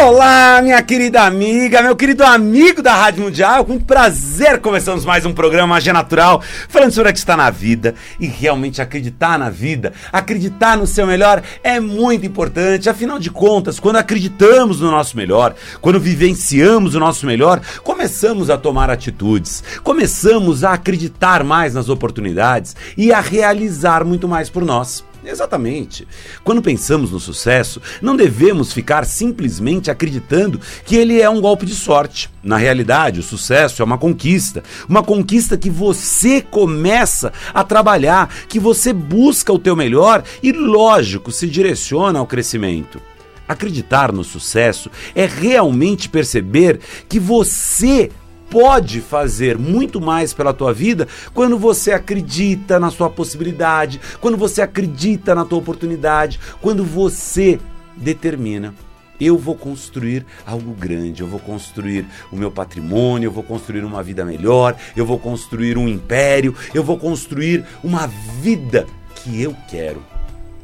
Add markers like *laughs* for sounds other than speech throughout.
Olá, minha querida amiga, meu querido amigo da Rádio Mundial, com prazer começamos mais um programa Magia Natural, falando sobre o que está na vida e realmente acreditar na vida, acreditar no seu melhor é muito importante, afinal de contas, quando acreditamos no nosso melhor, quando vivenciamos o nosso melhor, começamos a tomar atitudes, começamos a acreditar mais nas oportunidades e a realizar muito mais por nós. Exatamente. Quando pensamos no sucesso, não devemos ficar simplesmente acreditando que ele é um golpe de sorte. Na realidade, o sucesso é uma conquista. Uma conquista que você começa a trabalhar, que você busca o teu melhor e, lógico, se direciona ao crescimento. Acreditar no sucesso é realmente perceber que você pode fazer muito mais pela tua vida quando você acredita na sua possibilidade, quando você acredita na tua oportunidade, quando você determina eu vou construir algo grande, eu vou construir o meu patrimônio, eu vou construir uma vida melhor, eu vou construir um império, eu vou construir uma vida que eu quero.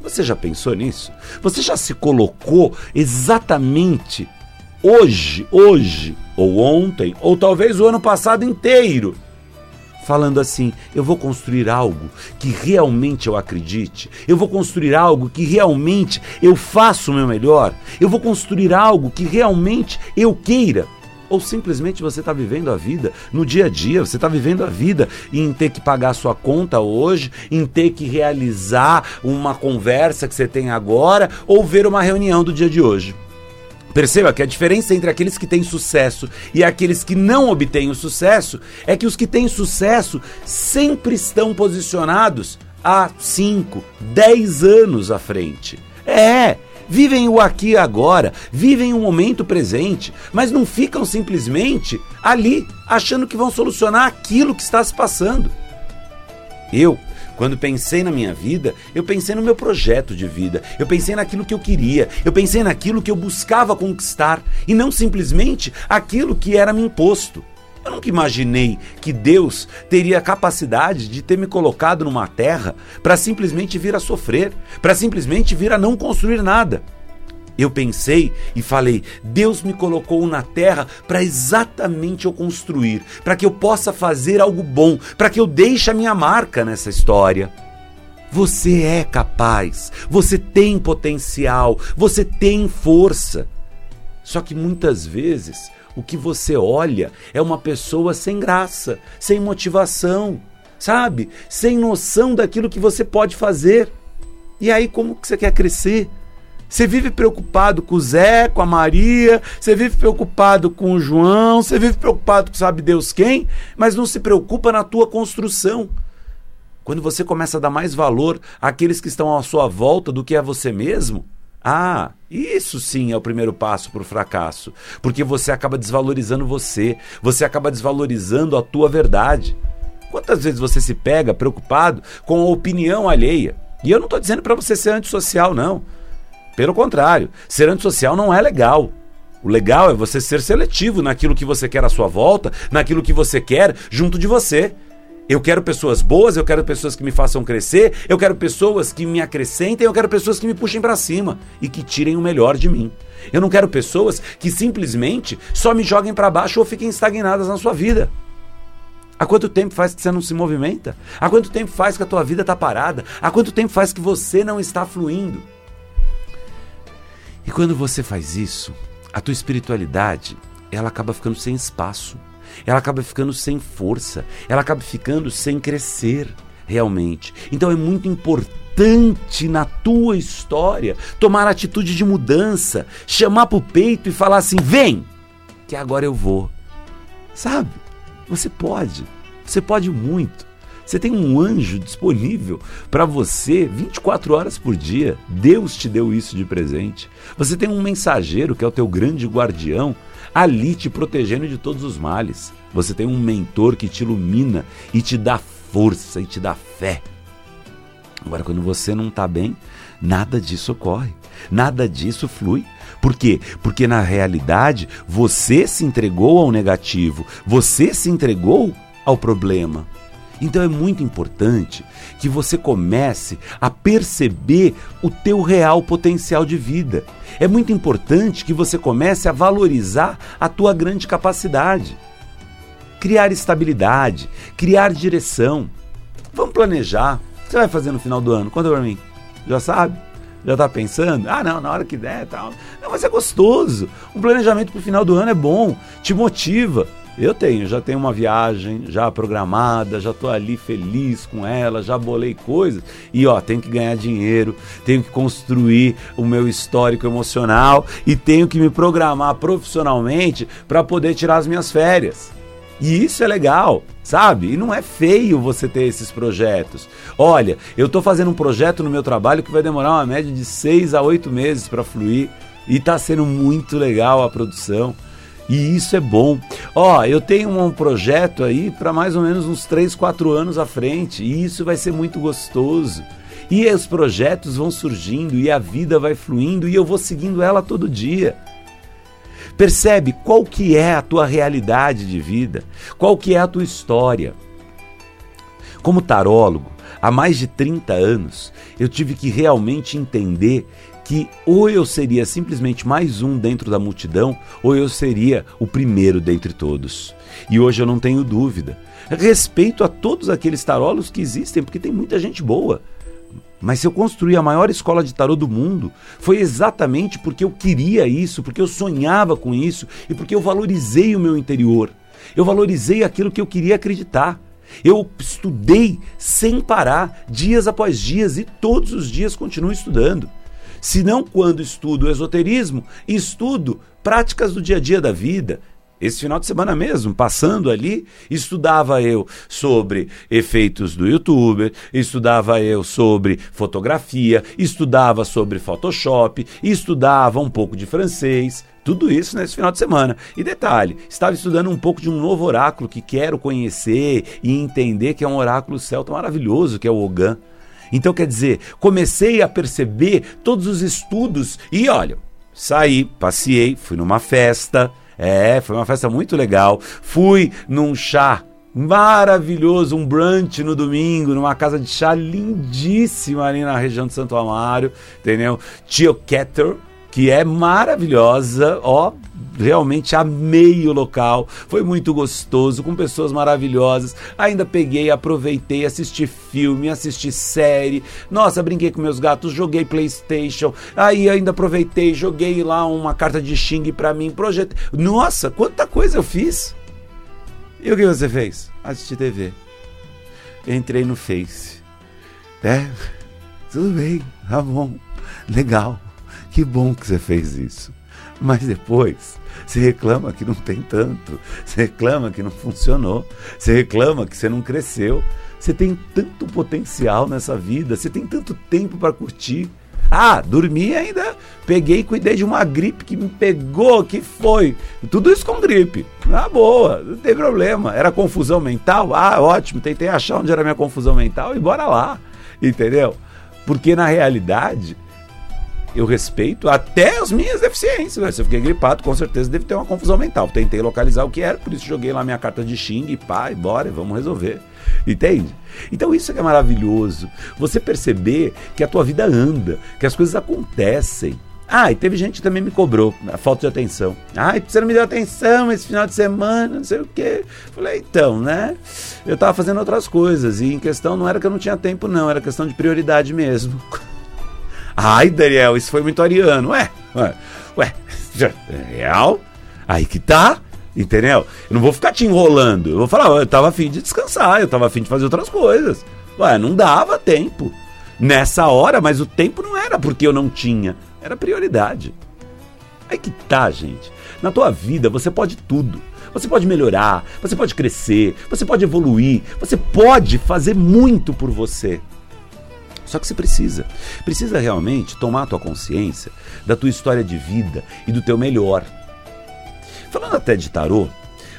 Você já pensou nisso? Você já se colocou exatamente hoje, hoje, ou ontem, ou talvez o ano passado inteiro, falando assim: eu vou construir algo que realmente eu acredite, eu vou construir algo que realmente eu faça o meu melhor, eu vou construir algo que realmente eu queira. Ou simplesmente você está vivendo a vida no dia a dia, você está vivendo a vida em ter que pagar sua conta hoje, em ter que realizar uma conversa que você tem agora, ou ver uma reunião do dia de hoje. Perceba que a diferença entre aqueles que têm sucesso e aqueles que não obtêm o sucesso é que os que têm sucesso sempre estão posicionados há 5, 10 anos à frente. É, vivem o aqui e agora, vivem o momento presente, mas não ficam simplesmente ali achando que vão solucionar aquilo que está se passando. Eu quando pensei na minha vida, eu pensei no meu projeto de vida, eu pensei naquilo que eu queria, eu pensei naquilo que eu buscava conquistar e não simplesmente aquilo que era me imposto. Eu nunca imaginei que Deus teria a capacidade de ter me colocado numa terra para simplesmente vir a sofrer, para simplesmente vir a não construir nada. Eu pensei e falei: Deus me colocou na terra para exatamente eu construir, para que eu possa fazer algo bom, para que eu deixe a minha marca nessa história. Você é capaz, você tem potencial, você tem força. Só que muitas vezes o que você olha é uma pessoa sem graça, sem motivação, sabe? Sem noção daquilo que você pode fazer. E aí, como que você quer crescer? Você vive preocupado com o Zé, com a Maria, você vive preocupado com o João, você vive preocupado com sabe Deus quem, mas não se preocupa na tua construção. Quando você começa a dar mais valor àqueles que estão à sua volta do que a você mesmo, ah, isso sim é o primeiro passo para o fracasso, porque você acaba desvalorizando você, você acaba desvalorizando a tua verdade. Quantas vezes você se pega preocupado com a opinião alheia? E eu não estou dizendo para você ser antissocial, não. Pelo contrário, ser antissocial não é legal. O legal é você ser seletivo naquilo que você quer à sua volta, naquilo que você quer junto de você. Eu quero pessoas boas, eu quero pessoas que me façam crescer, eu quero pessoas que me acrescentem, eu quero pessoas que me puxem para cima e que tirem o melhor de mim. Eu não quero pessoas que simplesmente só me joguem para baixo ou fiquem estagnadas na sua vida. Há quanto tempo faz que você não se movimenta? Há quanto tempo faz que a tua vida está parada? Há quanto tempo faz que você não está fluindo? E quando você faz isso, a tua espiritualidade, ela acaba ficando sem espaço, ela acaba ficando sem força, ela acaba ficando sem crescer realmente. Então é muito importante na tua história tomar atitude de mudança, chamar pro peito e falar assim: "Vem, que agora eu vou". Sabe? Você pode. Você pode muito. Você tem um anjo disponível para você 24 horas por dia. Deus te deu isso de presente. Você tem um mensageiro que é o teu grande guardião ali te protegendo de todos os males. Você tem um mentor que te ilumina e te dá força e te dá fé. Agora, quando você não está bem, nada disso ocorre, nada disso flui. Por quê? Porque na realidade você se entregou ao negativo, você se entregou ao problema. Então é muito importante que você comece a perceber o teu real potencial de vida. É muito importante que você comece a valorizar a tua grande capacidade. Criar estabilidade, criar direção. Vamos planejar. O que você vai fazer no final do ano? Conta pra mim. Já sabe? Já tá pensando? Ah, não, na hora que der, tal. Não, mas é gostoso. Um planejamento pro final do ano é bom, te motiva. Eu tenho, já tenho uma viagem já programada, já estou ali feliz com ela, já bolei coisas e ó, tenho que ganhar dinheiro, tenho que construir o meu histórico emocional e tenho que me programar profissionalmente para poder tirar as minhas férias. E isso é legal, sabe? E não é feio você ter esses projetos. Olha, eu estou fazendo um projeto no meu trabalho que vai demorar uma média de seis a oito meses para fluir e está sendo muito legal a produção. E isso é bom. Ó, eu tenho um projeto aí para mais ou menos uns 3, 4 anos à frente, e isso vai ser muito gostoso. E os projetos vão surgindo e a vida vai fluindo e eu vou seguindo ela todo dia. Percebe qual que é a tua realidade de vida? Qual que é a tua história? Como tarólogo, há mais de 30 anos, eu tive que realmente entender que ou eu seria simplesmente mais um dentro da multidão, ou eu seria o primeiro dentre todos. E hoje eu não tenho dúvida. Respeito a todos aqueles tarolos que existem, porque tem muita gente boa. Mas se eu construí a maior escola de tarô do mundo, foi exatamente porque eu queria isso, porque eu sonhava com isso e porque eu valorizei o meu interior. Eu valorizei aquilo que eu queria acreditar. Eu estudei sem parar, dias após dias, e todos os dias continuo estudando. Se não quando estudo esoterismo, estudo práticas do dia a dia da vida. Esse final de semana mesmo, passando ali, estudava eu sobre efeitos do youtuber, estudava eu sobre fotografia, estudava sobre Photoshop, estudava um pouco de francês, tudo isso nesse final de semana. E detalhe, estava estudando um pouco de um novo oráculo que quero conhecer e entender que é um oráculo celta maravilhoso, que é o Ogan. Então, quer dizer, comecei a perceber todos os estudos e olha, saí, passei, fui numa festa. É, foi uma festa muito legal. Fui num chá maravilhoso, um brunch no domingo, numa casa de chá lindíssima ali na região de Santo Amaro, entendeu? Tio Ketter, que é maravilhosa, ó, realmente amei o local, foi muito gostoso, com pessoas maravilhosas. Ainda peguei, aproveitei, assisti filme, assisti série. Nossa, brinquei com meus gatos, joguei PlayStation. Aí ainda aproveitei, joguei lá uma carta de Xing para mim, projetei. Nossa, quanta coisa eu fiz! E o que você fez? Assisti TV. Entrei no Face. É, tudo bem, tá bom, legal. Que bom que você fez isso. Mas depois você reclama que não tem tanto, você reclama que não funcionou, você reclama que você não cresceu. Você tem tanto potencial nessa vida, você tem tanto tempo para curtir. Ah, dormi ainda, peguei e cuidei de uma gripe que me pegou, que foi. Tudo isso com gripe. Na boa, não tem problema. Era confusão mental? Ah, ótimo, tentei achar onde era minha confusão mental e bora lá. Entendeu? Porque na realidade, eu respeito até as minhas deficiências. Né? Se eu fiquei gripado, com certeza deve ter uma confusão mental. Tentei localizar o que era, por isso joguei lá minha carta de xing e pá, e bora, vamos resolver. Entende? Então isso é que é maravilhoso. Você perceber que a tua vida anda, que as coisas acontecem. Ah, e teve gente que também me cobrou a falta de atenção. Ah, você não me deu atenção esse final de semana, não sei o quê. Falei, então, né? Eu tava fazendo outras coisas e em questão não era que eu não tinha tempo, não, era questão de prioridade mesmo. *laughs* Ai, Daniel, isso foi muito ariano. Ué, ué, ué, *laughs* é real? Aí que tá, entendeu? Eu não vou ficar te enrolando. Eu vou falar, eu tava afim de descansar, eu tava afim de fazer outras coisas. Ué, não dava tempo. Nessa hora, mas o tempo não era porque eu não tinha, era prioridade. Aí que tá, gente. Na tua vida você pode tudo. Você pode melhorar, você pode crescer, você pode evoluir, você pode fazer muito por você. Só que você precisa. Precisa realmente tomar tua consciência da tua história de vida e do teu melhor. Falando até de tarô,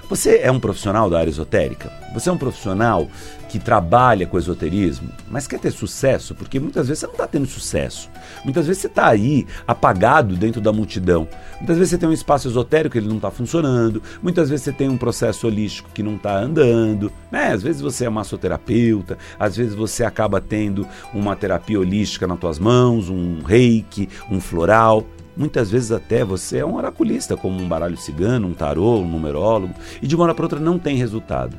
Você é um profissional da área esotérica? Você é um profissional que trabalha com esoterismo, mas quer ter sucesso? Porque muitas vezes você não está tendo sucesso. Muitas vezes você está aí apagado dentro da multidão. Muitas vezes você tem um espaço esotérico que ele não está funcionando. Muitas vezes você tem um processo holístico que não está andando. Né? Às vezes você é massoterapeuta, às vezes você acaba tendo uma terapia holística nas tuas mãos, um reiki, um floral. Muitas vezes até você é um oraculista, como um baralho cigano, um tarô, um numerólogo, e de uma hora para outra não tem resultado.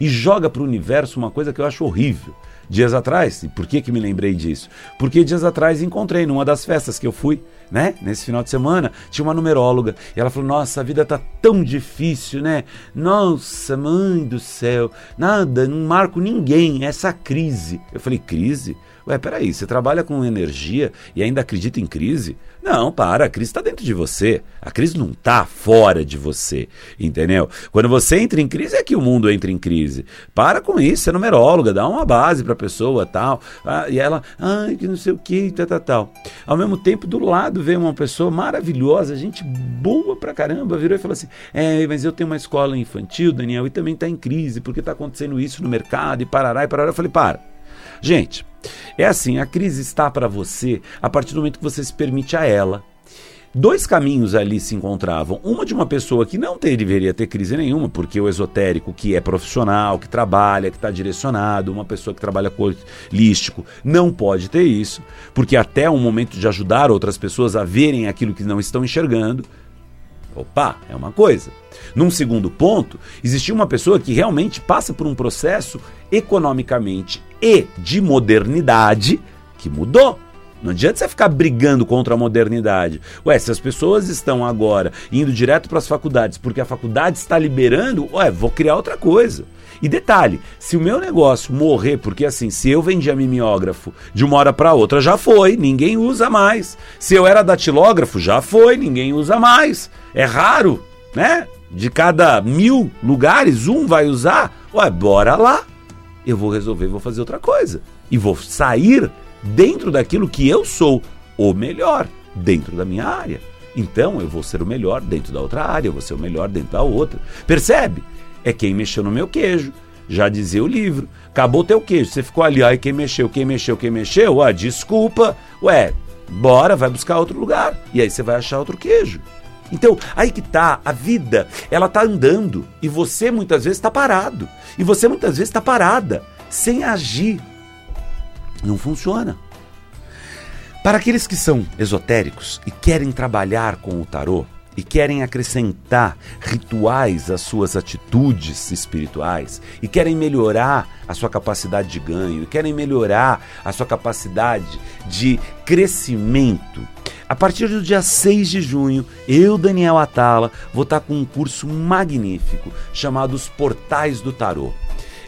E joga para o universo uma coisa que eu acho horrível. Dias atrás, e por que, que me lembrei disso? Porque dias atrás encontrei numa das festas que eu fui, né? Nesse final de semana, tinha uma numeróloga. E ela falou: Nossa, a vida tá tão difícil, né? Nossa, mãe do céu, nada, não marco ninguém, essa crise. Eu falei: Crise? Ué, peraí, você trabalha com energia e ainda acredita em crise? Não, para, a crise está dentro de você. A crise não está fora de você, entendeu? Quando você entra em crise é que o mundo entra em crise. Para com isso, você é numeróloga, dá uma base para a pessoa tal. Ah, e ela, ai, que não sei o que, tal, tal, tal. Ao mesmo tempo, do lado veio uma pessoa maravilhosa, gente boa pra caramba, virou e falou assim: É, mas eu tenho uma escola infantil, Daniel, e também está em crise, porque está acontecendo isso no mercado, e parará, e parará. Eu falei, para. Gente, é assim, a crise está para você a partir do momento que você se permite a ela. Dois caminhos ali se encontravam. Uma de uma pessoa que não ter, deveria ter crise nenhuma, porque o esotérico, que é profissional, que trabalha, que está direcionado, uma pessoa que trabalha com holístico, não pode ter isso, porque até um momento de ajudar outras pessoas a verem aquilo que não estão enxergando, Opa, é uma coisa. Num segundo ponto, existia uma pessoa que realmente passa por um processo economicamente e de modernidade que mudou. Não adianta você ficar brigando contra a modernidade. Ué, se as pessoas estão agora indo direto para as faculdades porque a faculdade está liberando, ué, vou criar outra coisa. E detalhe, se o meu negócio morrer, porque assim, se eu vendia mimeógrafo de uma hora para outra, já foi, ninguém usa mais. Se eu era datilógrafo, já foi, ninguém usa mais. É raro, né? De cada mil lugares, um vai usar. Ué, bora lá. Eu vou resolver, vou fazer outra coisa. E vou sair dentro daquilo que eu sou o melhor, dentro da minha área. Então eu vou ser o melhor dentro da outra área, eu vou ser o melhor dentro da outra. Percebe? É quem mexeu no meu queijo. Já dizia o livro. Acabou teu queijo. Você ficou ali, ai, quem mexeu, quem mexeu, quem mexeu? Ah, desculpa. Ué, bora, vai buscar outro lugar. E aí você vai achar outro queijo. Então, aí que tá, a vida, ela tá andando e você muitas vezes está parado. E você muitas vezes está parada, sem agir. Não funciona. Para aqueles que são esotéricos e querem trabalhar com o tarô, e querem acrescentar rituais às suas atitudes espirituais e querem melhorar a sua capacidade de ganho, e querem melhorar a sua capacidade de crescimento. A partir do dia 6 de junho, eu, Daniel Atala, vou estar com um curso magnífico chamado Os Portais do Tarô.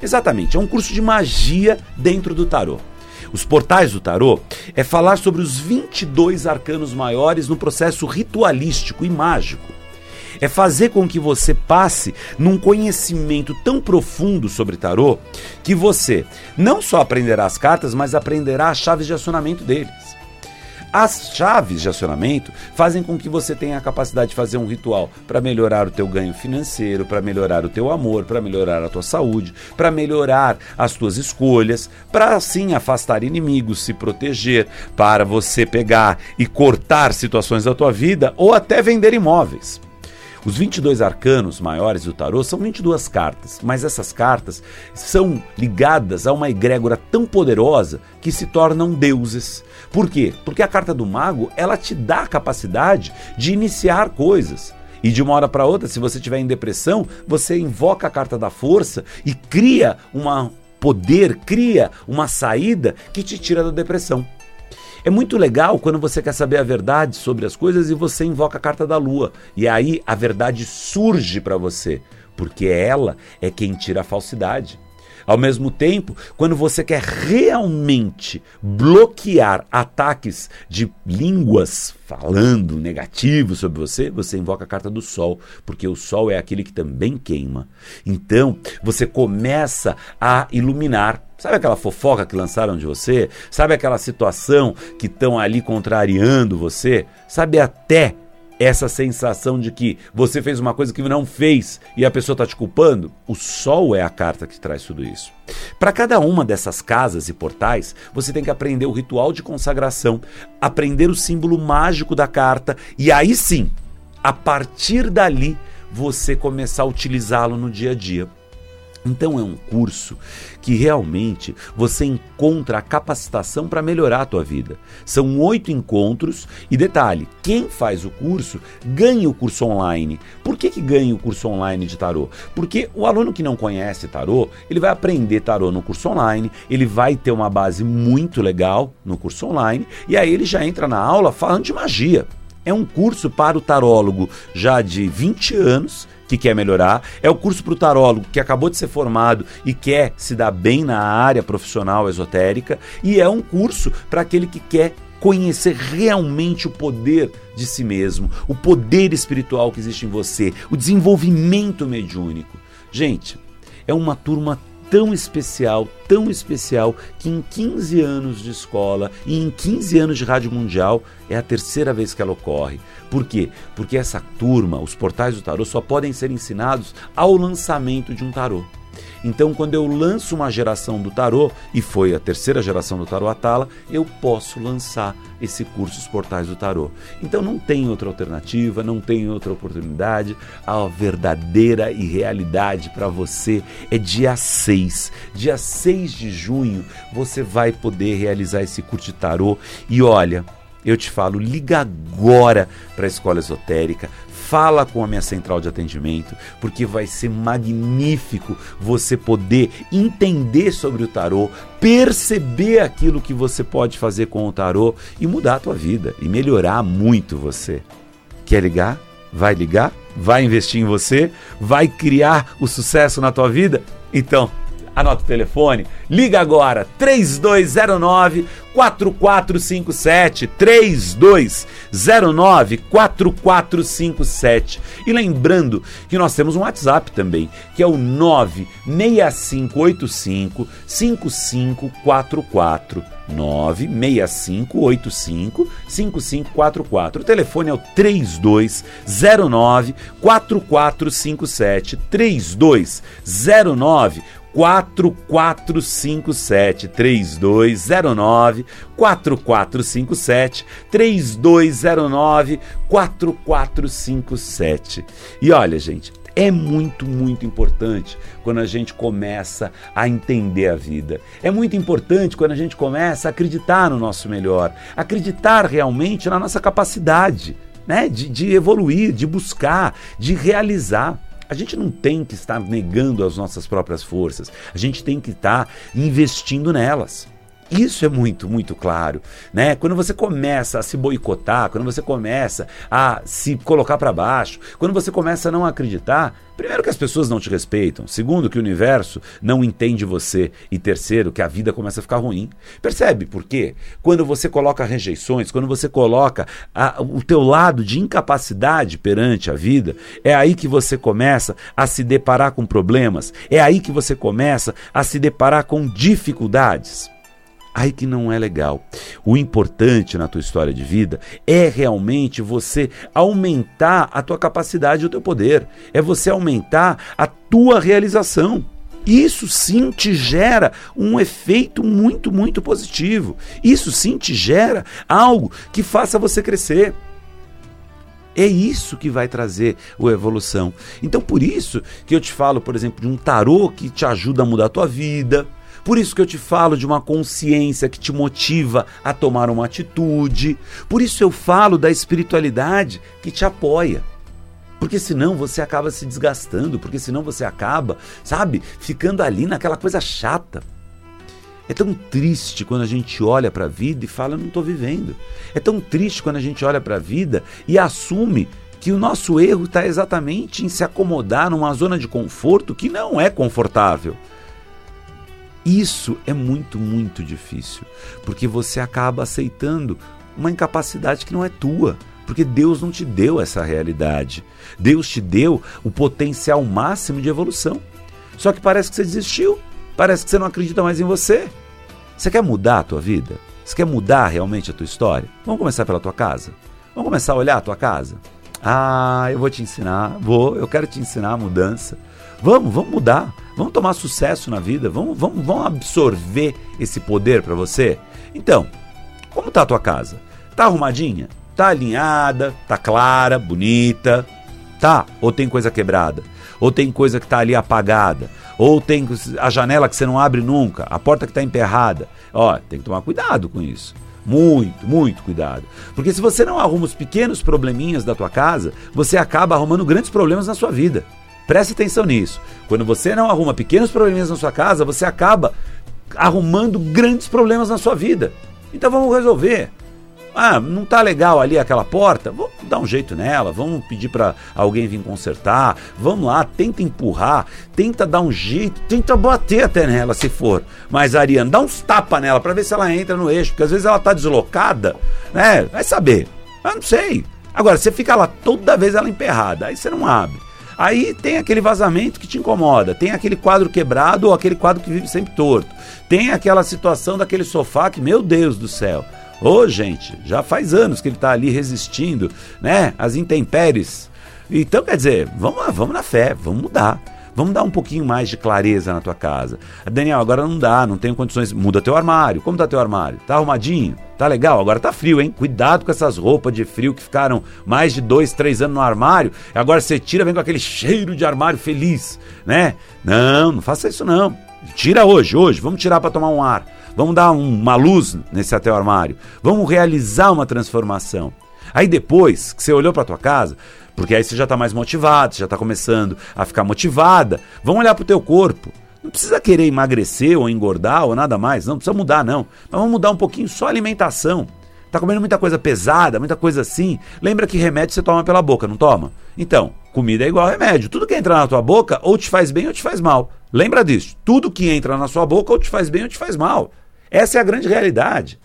Exatamente, é um curso de magia dentro do tarô. Os portais do tarô é falar sobre os 22 arcanos maiores no processo ritualístico e mágico. É fazer com que você passe num conhecimento tão profundo sobre tarô que você não só aprenderá as cartas, mas aprenderá as chaves de acionamento deles. As chaves de acionamento fazem com que você tenha a capacidade de fazer um ritual para melhorar o teu ganho financeiro, para melhorar o teu amor, para melhorar a tua saúde, para melhorar as tuas escolhas, para assim afastar inimigos, se proteger, para você pegar e cortar situações da tua vida ou até vender imóveis. Os 22 arcanos maiores do tarô são 22 cartas, mas essas cartas são ligadas a uma egrégora tão poderosa que se tornam deuses. Por quê? Porque a carta do mago, ela te dá a capacidade de iniciar coisas. E de uma hora para outra, se você estiver em depressão, você invoca a carta da força e cria um poder, cria uma saída que te tira da depressão. É muito legal quando você quer saber a verdade sobre as coisas e você invoca a carta da lua. E aí a verdade surge para você, porque ela é quem tira a falsidade. Ao mesmo tempo, quando você quer realmente bloquear ataques de línguas falando negativo sobre você, você invoca a carta do sol, porque o sol é aquele que também queima. Então, você começa a iluminar Sabe aquela fofoca que lançaram de você? Sabe aquela situação que estão ali contrariando você? Sabe até essa sensação de que você fez uma coisa que não fez e a pessoa está te culpando, o sol é a carta que traz tudo isso. Para cada uma dessas casas e portais, você tem que aprender o ritual de consagração, aprender o símbolo mágico da carta e aí sim, a partir dali, você começar a utilizá-lo no dia a dia. Então é um curso que realmente você encontra a capacitação para melhorar a tua vida. São oito encontros e detalhe, quem faz o curso ganha o curso online. Por que, que ganha o curso online de tarô? Porque o aluno que não conhece tarô, ele vai aprender tarô no curso online, ele vai ter uma base muito legal no curso online e aí ele já entra na aula falando de magia. É um curso para o tarólogo já de 20 anos que quer melhorar, é o curso para o tarólogo que acabou de ser formado e quer se dar bem na área profissional esotérica, e é um curso para aquele que quer conhecer realmente o poder de si mesmo, o poder espiritual que existe em você, o desenvolvimento mediúnico. Gente, é uma turma tão especial, tão especial, que em 15 anos de escola e em 15 anos de Rádio Mundial é a terceira vez que ela ocorre. Por quê? Porque essa turma, os portais do tarô, só podem ser ensinados ao lançamento de um tarô. Então, quando eu lanço uma geração do tarô, e foi a terceira geração do tarô Atala, eu posso lançar esse curso Os Portais do Tarô. Então não tem outra alternativa, não tem outra oportunidade. A verdadeira e realidade para você é dia 6. Dia 6 de junho você vai poder realizar esse curso de tarô. E olha, eu te falo, liga agora para a escola esotérica, fala com a minha central de atendimento, porque vai ser magnífico você poder entender sobre o tarô, perceber aquilo que você pode fazer com o tarô e mudar a tua vida e melhorar muito você. Quer ligar? Vai ligar? Vai investir em você? Vai criar o sucesso na tua vida? Então, Anota o telefone, liga agora 3209 4457 3209 4457. E lembrando que nós temos um WhatsApp também, que é o 96585 5544. 96585 5544. O telefone é o 3209 4457 3209 4457 3209 4457 3209 4457. E olha, gente, é muito, muito importante quando a gente começa a entender a vida. É muito importante quando a gente começa a acreditar no nosso melhor, acreditar realmente na nossa capacidade né, de, de evoluir, de buscar, de realizar. A gente não tem que estar negando as nossas próprias forças, a gente tem que estar investindo nelas. Isso é muito, muito claro, né? Quando você começa a se boicotar, quando você começa a se colocar para baixo, quando você começa a não acreditar, primeiro que as pessoas não te respeitam, segundo que o universo não entende você e terceiro que a vida começa a ficar ruim. Percebe por quê? Quando você coloca rejeições, quando você coloca a, o teu lado de incapacidade perante a vida, é aí que você começa a se deparar com problemas, é aí que você começa a se deparar com dificuldades. Aí que não é legal. O importante na tua história de vida é realmente você aumentar a tua capacidade e o teu poder. É você aumentar a tua realização. Isso sim te gera um efeito muito, muito positivo. Isso sim te gera algo que faça você crescer. É isso que vai trazer a evolução. Então, por isso que eu te falo, por exemplo, de um tarô que te ajuda a mudar a tua vida por isso que eu te falo de uma consciência que te motiva a tomar uma atitude. Por isso eu falo da espiritualidade que te apoia. Porque senão você acaba se desgastando, porque senão você acaba, sabe, ficando ali naquela coisa chata. É tão triste quando a gente olha para a vida e fala, não estou vivendo. É tão triste quando a gente olha para a vida e assume que o nosso erro está exatamente em se acomodar numa zona de conforto que não é confortável. Isso é muito, muito difícil, porque você acaba aceitando uma incapacidade que não é tua, porque Deus não te deu essa realidade. Deus te deu o potencial máximo de evolução. Só que parece que você desistiu, parece que você não acredita mais em você. Você quer mudar a tua vida? Você quer mudar realmente a tua história? Vamos começar pela tua casa? Vamos começar a olhar a tua casa? Ah, eu vou te ensinar, vou, eu quero te ensinar a mudança. Vamos, vamos mudar. Vamos tomar sucesso na vida. Vamos, vamos, vamos absorver esse poder para você. Então, como tá a tua casa? Tá arrumadinha? Tá alinhada? Tá clara? Bonita? Tá? Ou tem coisa quebrada? Ou tem coisa que tá ali apagada? Ou tem a janela que você não abre nunca? A porta que tá emperrada? Ó, tem que tomar cuidado com isso. Muito, muito cuidado. Porque se você não arruma os pequenos probleminhas da tua casa, você acaba arrumando grandes problemas na sua vida. Preste atenção nisso. Quando você não arruma pequenos problemas na sua casa, você acaba arrumando grandes problemas na sua vida. Então vamos resolver. Ah, não tá legal ali aquela porta? Vamos dar um jeito nela, vamos pedir para alguém vir consertar. Vamos lá, tenta empurrar, tenta dar um jeito, tenta bater até nela se for. Mas Ariane, dá uns tapa nela para ver se ela entra no eixo, porque às vezes ela tá deslocada, né? Vai saber. Eu não sei. Agora, você fica lá toda vez ela emperrada, aí você não abre. Aí tem aquele vazamento que te incomoda, tem aquele quadro quebrado ou aquele quadro que vive sempre torto. Tem aquela situação daquele sofá que, meu Deus do céu. Ô, gente, já faz anos que ele está ali resistindo, né? As intempéries. Então, quer dizer, vamos vamos na fé, vamos mudar. Vamos dar um pouquinho mais de clareza na tua casa. Daniel, agora não dá, não tenho condições. Muda teu armário. Como tá teu armário? Tá arrumadinho? Tá legal? Agora tá frio, hein? Cuidado com essas roupas de frio que ficaram mais de dois, três anos no armário. Agora você tira, vem com aquele cheiro de armário feliz, né? Não, não faça isso não. Tira hoje, hoje. Vamos tirar para tomar um ar. Vamos dar um, uma luz nesse até armário. Vamos realizar uma transformação. Aí depois que você olhou para tua casa, porque aí você já está mais motivado, você já está começando a ficar motivada. Vamos olhar para o teu corpo. Não precisa querer emagrecer ou engordar ou nada mais, não, precisa mudar não. Mas vamos mudar um pouquinho só a alimentação. Tá comendo muita coisa pesada, muita coisa assim. Lembra que remédio você toma pela boca, não toma? Então, comida é igual remédio. Tudo que entra na tua boca ou te faz bem ou te faz mal. Lembra disso? Tudo que entra na sua boca ou te faz bem ou te faz mal. Essa é a grande realidade.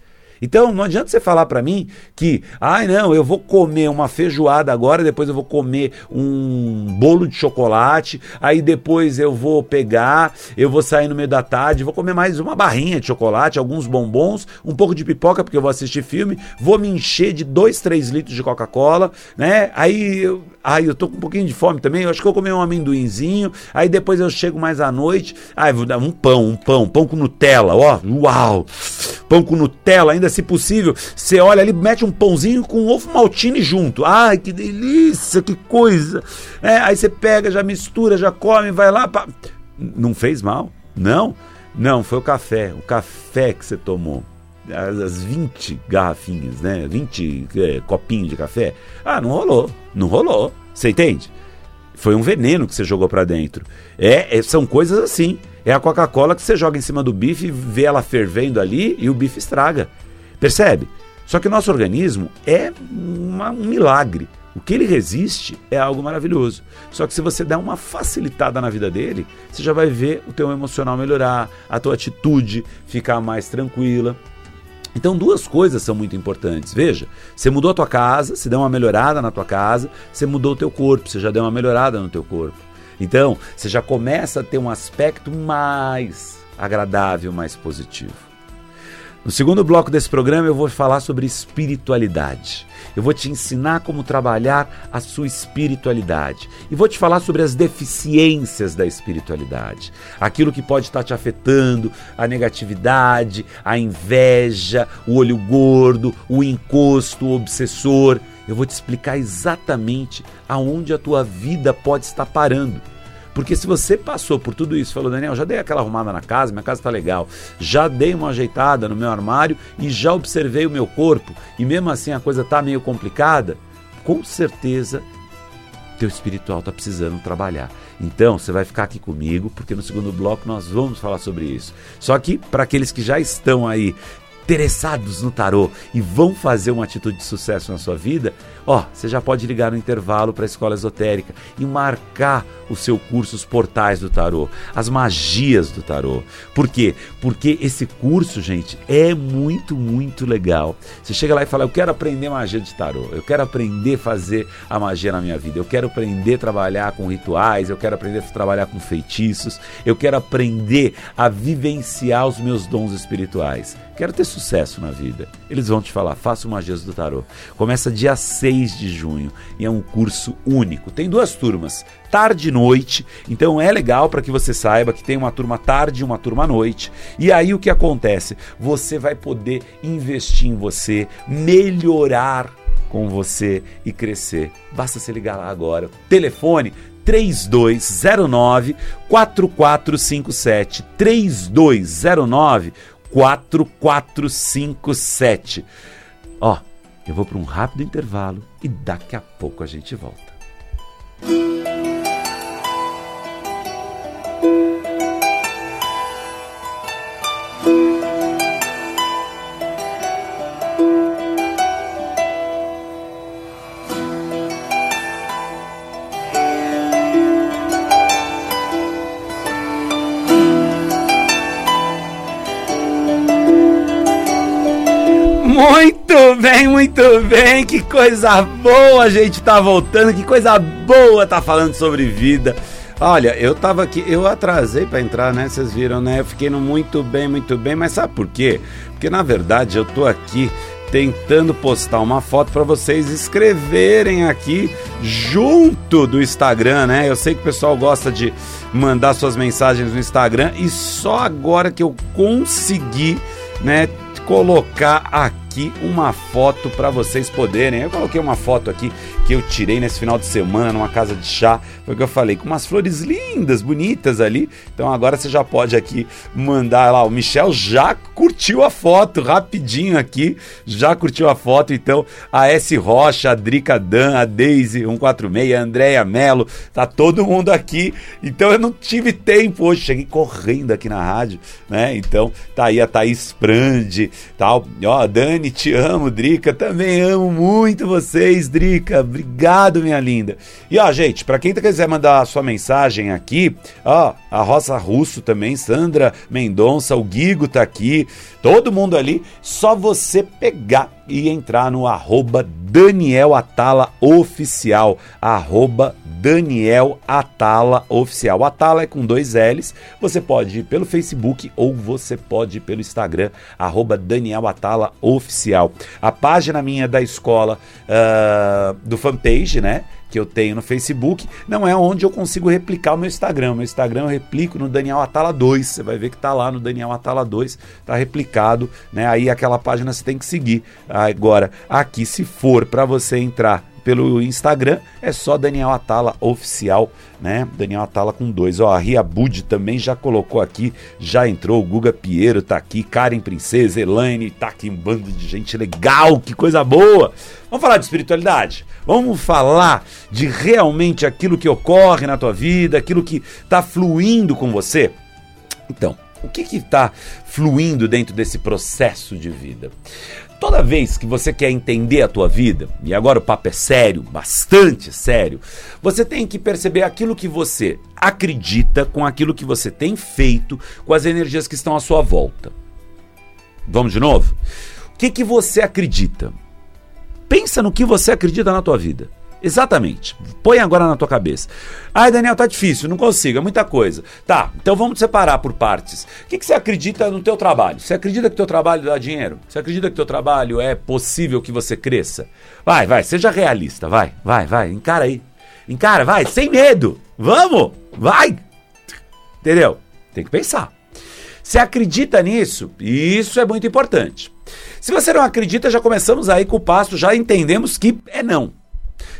Então não adianta você falar para mim que, ai não, eu vou comer uma feijoada agora, depois eu vou comer um bolo de chocolate, aí depois eu vou pegar, eu vou sair no meio da tarde, vou comer mais uma barrinha de chocolate, alguns bombons, um pouco de pipoca porque eu vou assistir filme, vou me encher de 2, 3 litros de Coca-Cola, né? Aí eu, ai, eu tô com um pouquinho de fome também, eu acho que eu vou comer um amendoinzinho, aí depois eu chego mais à noite, ai, vou dar um pão, um pão, pão com Nutella, ó, uau! Pão com Nutella, ainda se possível, você olha ali, mete um pãozinho com ovo maltine junto. Ai, que delícia, que coisa. É, aí você pega, já mistura, já come, vai lá. Pá. Não fez mal? Não? Não, foi o café. O café que você tomou. As, as 20 garrafinhas, né? 20 é, copinhos de café. Ah, não rolou. Não rolou. Você entende? Foi um veneno que você jogou para dentro. É, é, são coisas assim. É a Coca-Cola que você joga em cima do bife, vê ela fervendo ali e o bife estraga. Percebe? Só que o nosso organismo é uma, um milagre. O que ele resiste é algo maravilhoso. Só que se você der uma facilitada na vida dele, você já vai ver o teu emocional melhorar, a tua atitude ficar mais tranquila. Então duas coisas são muito importantes. Veja, você mudou a tua casa, você deu uma melhorada na tua casa, você mudou o teu corpo, você já deu uma melhorada no teu corpo. Então, você já começa a ter um aspecto mais agradável, mais positivo. No segundo bloco desse programa eu vou falar sobre espiritualidade. Eu vou te ensinar como trabalhar a sua espiritualidade. E vou te falar sobre as deficiências da espiritualidade. Aquilo que pode estar te afetando, a negatividade, a inveja, o olho gordo, o encosto, o obsessor. Eu vou te explicar exatamente aonde a tua vida pode estar parando. Porque se você passou por tudo isso, falou, Daniel, já dei aquela arrumada na casa, minha casa está legal, já dei uma ajeitada no meu armário e já observei o meu corpo, e mesmo assim a coisa está meio complicada, com certeza teu espiritual está precisando trabalhar. Então, você vai ficar aqui comigo, porque no segundo bloco nós vamos falar sobre isso. Só que, para aqueles que já estão aí interessados no tarô e vão fazer uma atitude de sucesso na sua vida, ó, você já pode ligar no intervalo para a escola esotérica e marcar o seu curso Os Portais do Tarô, as magias do tarô. Por quê? Porque esse curso, gente, é muito, muito legal. Você chega lá e fala: "Eu quero aprender magia de tarô. Eu quero aprender a fazer a magia na minha vida. Eu quero aprender a trabalhar com rituais, eu quero aprender a trabalhar com feitiços, eu quero aprender a vivenciar os meus dons espirituais." Quero ter sucesso na vida. Eles vão te falar, faça uma Magias do Tarô. Começa dia 6 de junho e é um curso único. Tem duas turmas, tarde e noite. Então é legal para que você saiba que tem uma turma tarde e uma turma à noite. E aí o que acontece? Você vai poder investir em você, melhorar com você e crescer. Basta se ligar lá agora. Telefone 3209 4457 3209 4457. Ó, eu vou para um rápido intervalo e daqui a pouco a gente volta. Muito bem. Que coisa boa a gente tá voltando. Que coisa boa tá falando sobre vida. Olha, eu tava aqui, eu atrasei para entrar, né? Vocês viram, né? Eu fiquei no muito bem, muito bem, mas sabe por quê? Porque na verdade eu tô aqui tentando postar uma foto para vocês escreverem aqui junto do Instagram, né? Eu sei que o pessoal gosta de mandar suas mensagens no Instagram e só agora que eu consegui, né, colocar aqui uma foto para vocês poderem. Eu coloquei uma foto aqui que eu tirei nesse final de semana numa casa de chá, foi o que eu falei, com umas flores lindas, bonitas ali. Então agora você já pode aqui mandar lá. O Michel já curtiu a foto rapidinho aqui, já curtiu a foto. Então a S Rocha, a Drica Dan, a Daisy 146, a Andréia Melo, tá todo mundo aqui. Então eu não tive tempo hoje, cheguei correndo aqui na rádio, né? Então tá aí a Thaís Prandi, tal. Ó, Dani, te amo, Drica, também amo muito vocês, Drica. Obrigado, minha linda. E ó, gente, para quem quiser mandar a sua mensagem aqui, ó, a Rosa Russo também, Sandra Mendonça, o Guigo tá aqui, todo mundo ali, só você pegar e entrar no arroba Daniel Atala Oficial, arroba Daniel Atala Oficial. Atala é com dois L's, você pode ir pelo Facebook ou você pode ir pelo Instagram, arroba Daniel Atala Oficial. A página minha da escola uh, do fanpage, né? Que eu tenho no Facebook, não é onde eu consigo replicar o meu Instagram. O meu Instagram eu replico no Daniel Atala 2. Você vai ver que tá lá no Daniel Atala 2, tá replicado, né? Aí aquela página você tem que seguir. Agora, aqui se for para você entrar pelo Instagram, é só Daniel Atala Oficial, né? Daniel Atala com dois. Ó, a Ria Bud também já colocou aqui, já entrou, o Guga Piero tá aqui, Karen Princesa, Elaine, tá aqui um bando de gente legal, que coisa boa! Vamos falar de espiritualidade? Vamos falar de realmente aquilo que ocorre na tua vida, aquilo que está fluindo com você? Então, o que está fluindo dentro desse processo de vida? Toda vez que você quer entender a tua vida, e agora o papo é sério, bastante sério, você tem que perceber aquilo que você acredita com aquilo que você tem feito com as energias que estão à sua volta. Vamos de novo? O que, que você acredita? Pensa no que você acredita na tua vida. Exatamente. Põe agora na tua cabeça. Ai, Daniel, tá difícil, não consigo, é muita coisa. Tá, então vamos separar por partes. O que, que você acredita no teu trabalho? Você acredita que teu trabalho dá dinheiro? Você acredita que teu trabalho é possível que você cresça? Vai, vai, seja realista, vai, vai, vai, encara aí. Encara, vai, sem medo. Vamos, vai. Entendeu? Tem que pensar. Você acredita nisso? Isso é muito importante. Se você não acredita, já começamos aí com o passo, já entendemos que é não.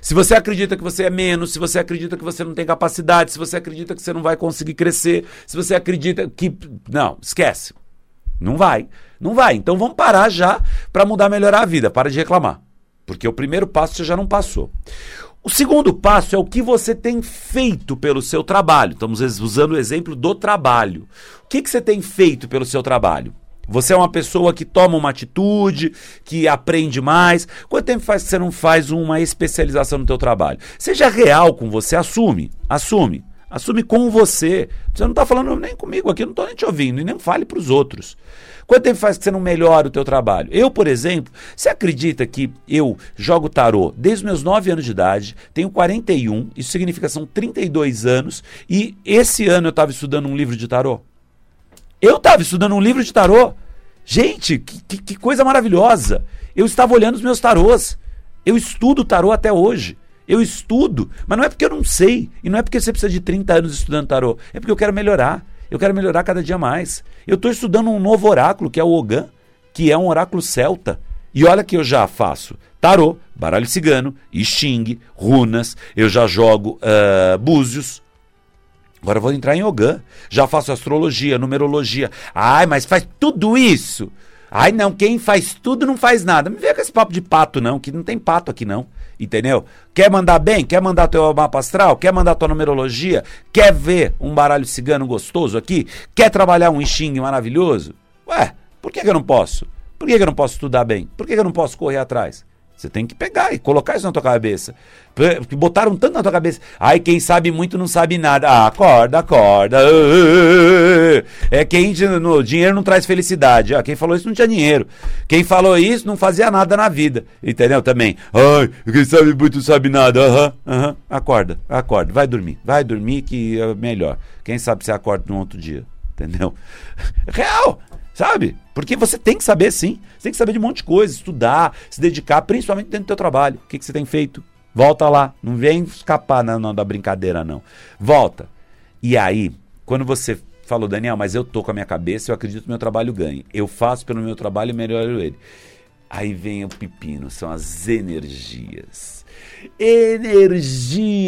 Se você acredita que você é menos, se você acredita que você não tem capacidade, se você acredita que você não vai conseguir crescer, se você acredita que. Não, esquece. Não vai. Não vai. Então vamos parar já para mudar, melhorar a vida. Para de reclamar. Porque o primeiro passo você já não passou. O segundo passo é o que você tem feito pelo seu trabalho. Estamos usando o exemplo do trabalho. O que, que você tem feito pelo seu trabalho? Você é uma pessoa que toma uma atitude, que aprende mais. Quanto tempo faz que você não faz uma especialização no teu trabalho? Seja real com você, assume, assume. Assume com você. Você não está falando nem comigo aqui, eu não estou nem te ouvindo, e nem fale para os outros. Quanto tempo faz que você não melhora o teu trabalho? Eu, por exemplo, você acredita que eu jogo tarô desde os meus 9 anos de idade, tenho 41, isso significa são 32 anos, e esse ano eu estava estudando um livro de tarô? Eu estava estudando um livro de tarô. Gente, que, que, que coisa maravilhosa. Eu estava olhando os meus tarôs. Eu estudo tarô até hoje. Eu estudo, mas não é porque eu não sei. E não é porque você precisa de 30 anos estudando tarô. É porque eu quero melhorar. Eu quero melhorar cada dia mais. Eu estou estudando um novo oráculo, que é o Ogan, que é um oráculo celta. E olha que eu já faço tarô, baralho cigano, xing, runas, eu já jogo uh, búzios. Agora vou entrar em Ogan. Já faço astrologia, numerologia. Ai, mas faz tudo isso. Ai, não, quem faz tudo não faz nada. Me vê com esse papo de pato, não, que não tem pato aqui, não. Entendeu? Quer mandar bem? Quer mandar teu mapa astral? Quer mandar tua numerologia? Quer ver um baralho cigano gostoso aqui? Quer trabalhar um xing maravilhoso? Ué, por que, que eu não posso? Por que, que eu não posso estudar bem? Por que, que eu não posso correr atrás? Você tem que pegar e colocar isso na tua cabeça. Porque botaram tanto na tua cabeça. Ai, quem sabe muito não sabe nada. Ah, acorda, acorda. É quem no dinheiro não traz felicidade. Ah, quem falou isso não tinha dinheiro. Quem falou isso não fazia nada na vida. Entendeu? Também. Ai, quem sabe muito não sabe nada. Aham, uhum, aham. Uhum. Acorda, acorda. Vai dormir. Vai dormir que é melhor. Quem sabe você acorda num outro dia. Entendeu? *laughs* Real. Sabe? Porque você tem que saber sim. Você tem que saber de um monte de coisa, estudar, se dedicar, principalmente dentro do teu trabalho. O que, que você tem feito? Volta lá. Não vem escapar não, da brincadeira, não. Volta. E aí, quando você falou, Daniel, mas eu tô com a minha cabeça, eu acredito que meu trabalho ganhe. Eu faço pelo meu trabalho e melhoro ele. Aí vem o pepino, são as energias energias.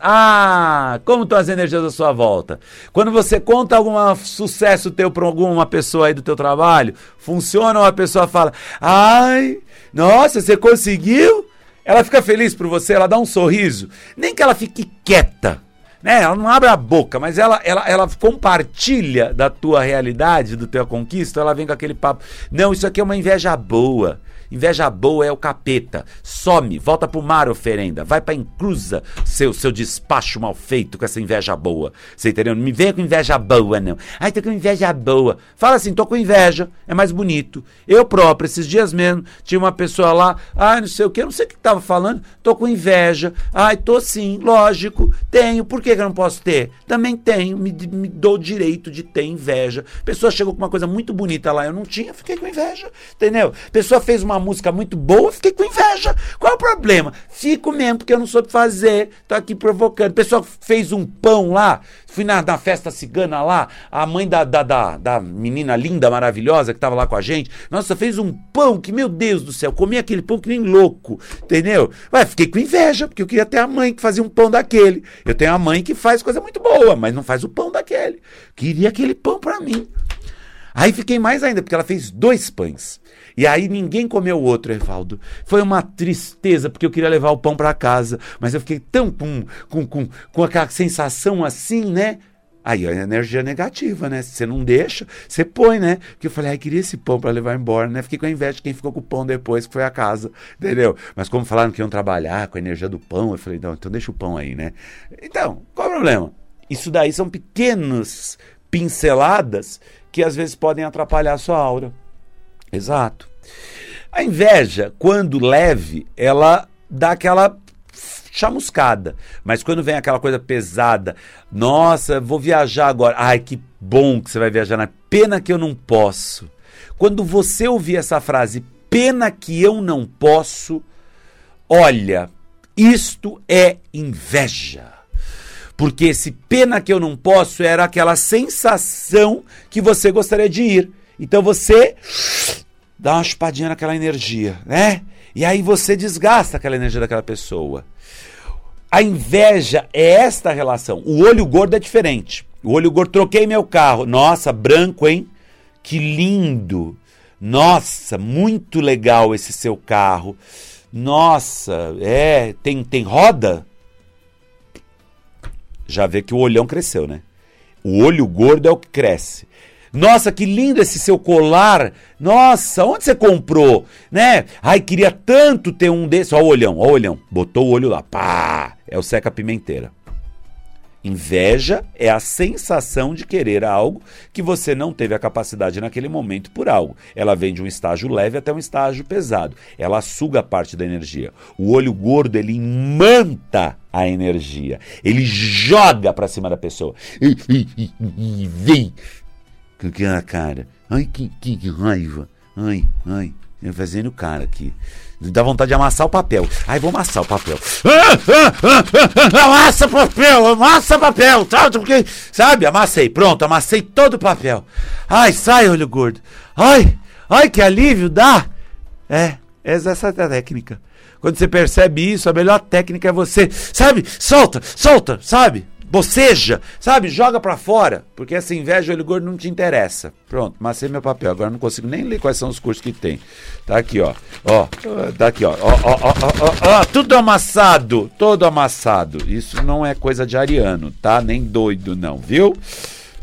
Ah, como estão as energias à sua volta? Quando você conta algum sucesso teu para alguma pessoa aí do teu trabalho, funciona ou a pessoa fala: "Ai, nossa, você conseguiu?" Ela fica feliz por você, ela dá um sorriso, nem que ela fique quieta. Né? Ela não abre a boca, mas ela, ela, ela compartilha da tua realidade, do teu conquista, ela vem com aquele papo. Não, isso aqui é uma inveja boa. Inveja boa é o capeta. Some, volta pro mar, oferenda. Vai pra inclusa, seu, seu despacho mal feito com essa inveja boa. Você entendeu? Não me venha com inveja boa, não. Ai, tô com inveja boa. Fala assim, tô com inveja. É mais bonito. Eu próprio, esses dias mesmo, tinha uma pessoa lá, ai, não sei o que, não sei o que tava falando, tô com inveja. Ai, tô sim, lógico, tenho. Por que, que eu não posso ter? Também tenho, me, me dou o direito de ter inveja. Pessoa chegou com uma coisa muito bonita lá, eu não tinha, fiquei com inveja. Entendeu? Pessoa fez uma música muito boa, fiquei com inveja. Qual é o problema? Fico mesmo, porque eu não soube fazer. Tô aqui provocando. O pessoal fez um pão lá, fui na, na festa cigana lá, a mãe da, da, da, da menina linda, maravilhosa, que tava lá com a gente. Nossa, fez um pão que, meu Deus do céu, comi aquele pão que nem louco, entendeu? Fiquei com inveja, porque eu queria ter a mãe que fazia um pão daquele. Eu tenho a mãe que faz coisa muito boa, mas não faz o pão daquele. Queria aquele pão para mim. Aí fiquei mais ainda, porque ela fez dois pães. E aí ninguém comeu o outro, Evaldo. Foi uma tristeza, porque eu queria levar o pão para casa, mas eu fiquei tão com, com, com, com aquela sensação assim, né? Aí a energia negativa, né? Se você não deixa, você põe, né? Porque eu falei, ai, queria esse pão para levar embora, né? Fiquei com a inveja de quem ficou com o pão depois, que foi a casa, entendeu? Mas como falaram que iam trabalhar com a energia do pão, eu falei, não, então deixa o pão aí, né? Então, qual o problema? Isso daí são pequenas pinceladas que às vezes podem atrapalhar a sua aura. Exato. A inveja, quando leve, ela dá aquela chamuscada. Mas quando vem aquela coisa pesada, nossa, vou viajar agora. Ai, que bom que você vai viajar. Na pena que eu não posso. Quando você ouvir essa frase, pena que eu não posso, olha, isto é inveja. Porque esse pena que eu não posso era aquela sensação que você gostaria de ir. Então você dá uma chupadinha naquela energia, né? E aí você desgasta aquela energia daquela pessoa. A inveja é esta relação. O olho gordo é diferente. O olho gordo, troquei meu carro. Nossa, branco, hein? Que lindo. Nossa, muito legal esse seu carro. Nossa, é, tem, tem roda? já vê que o olhão cresceu, né? O olho gordo é o que cresce. Nossa, que lindo esse seu colar. Nossa, onde você comprou? Né? Ai, queria tanto ter um desse. Olha o olhão, olha o olhão. Botou o olho lá. Pá! É o seca pimenteira. Inveja é a sensação de querer algo que você não teve a capacidade naquele momento por algo. Ela vem de um estágio leve até um estágio pesado. Ela suga parte da energia. O olho gordo ele imanta a energia. Ele joga para cima da pessoa. Vem. Com aquela cara. Ai, que, que, que raiva. Ai, ai. Fazendo cara aqui. Dá vontade de amassar o papel. Ai, vou amassar o papel. Amassa papel, amassa papel. Sabe, sabe? Amassei. Pronto, amassei todo o papel. Ai, sai, olho gordo. Ai, ai, que alívio dá. É, essa é a técnica. Quando você percebe isso, a melhor técnica é você, sabe? Solta, solta, sabe? Boceja, sabe? Joga para fora, porque essa inveja, olho gordo não te interessa. Pronto, massei meu papel. Agora não consigo nem ler quais são os cursos que tem. Tá aqui, ó. Ó, tá aqui, ó. Ó, ó, ó, ó, ó, tudo amassado, todo amassado. Isso não é coisa de ariano, tá? Nem doido não, viu?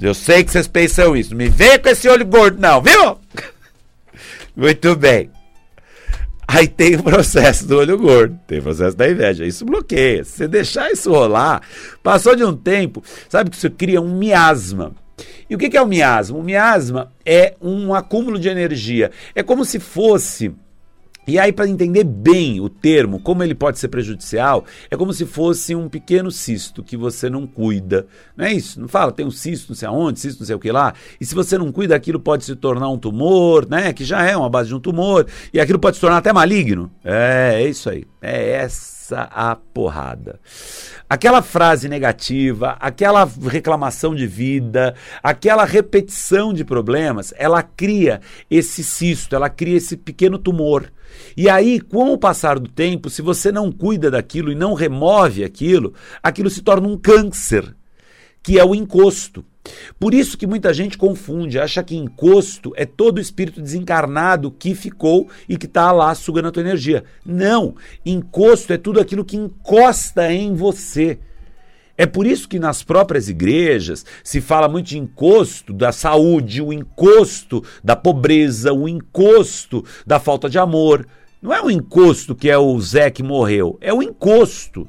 Eu sei que vocês pensam isso. Me vem com esse olho gordo não, viu? *laughs* Muito bem. Aí tem o processo do olho gordo, tem o processo da inveja. Isso bloqueia. Se você deixar isso rolar, passou de um tempo, sabe que isso cria um miasma. E o que é o miasma? O miasma é um acúmulo de energia. É como se fosse e aí, para entender bem o termo, como ele pode ser prejudicial, é como se fosse um pequeno cisto que você não cuida. Não é isso? Não fala, tem um cisto não sei aonde, cisto não sei o que lá. E se você não cuida, aquilo pode se tornar um tumor, né? Que já é uma base de um tumor. E aquilo pode se tornar até maligno. É, é isso aí. É essa a porrada. Aquela frase negativa, aquela reclamação de vida, aquela repetição de problemas, ela cria esse cisto, ela cria esse pequeno tumor e aí, com o passar do tempo, se você não cuida daquilo e não remove aquilo, aquilo se torna um câncer, que é o encosto. Por isso que muita gente confunde, acha que encosto é todo o espírito desencarnado que ficou e que está lá sugando a tua energia. Não, encosto é tudo aquilo que encosta em você. É por isso que nas próprias igrejas se fala muito de encosto da saúde, o encosto da pobreza, o encosto da falta de amor. Não é o encosto que é o Zé que morreu, é o encosto.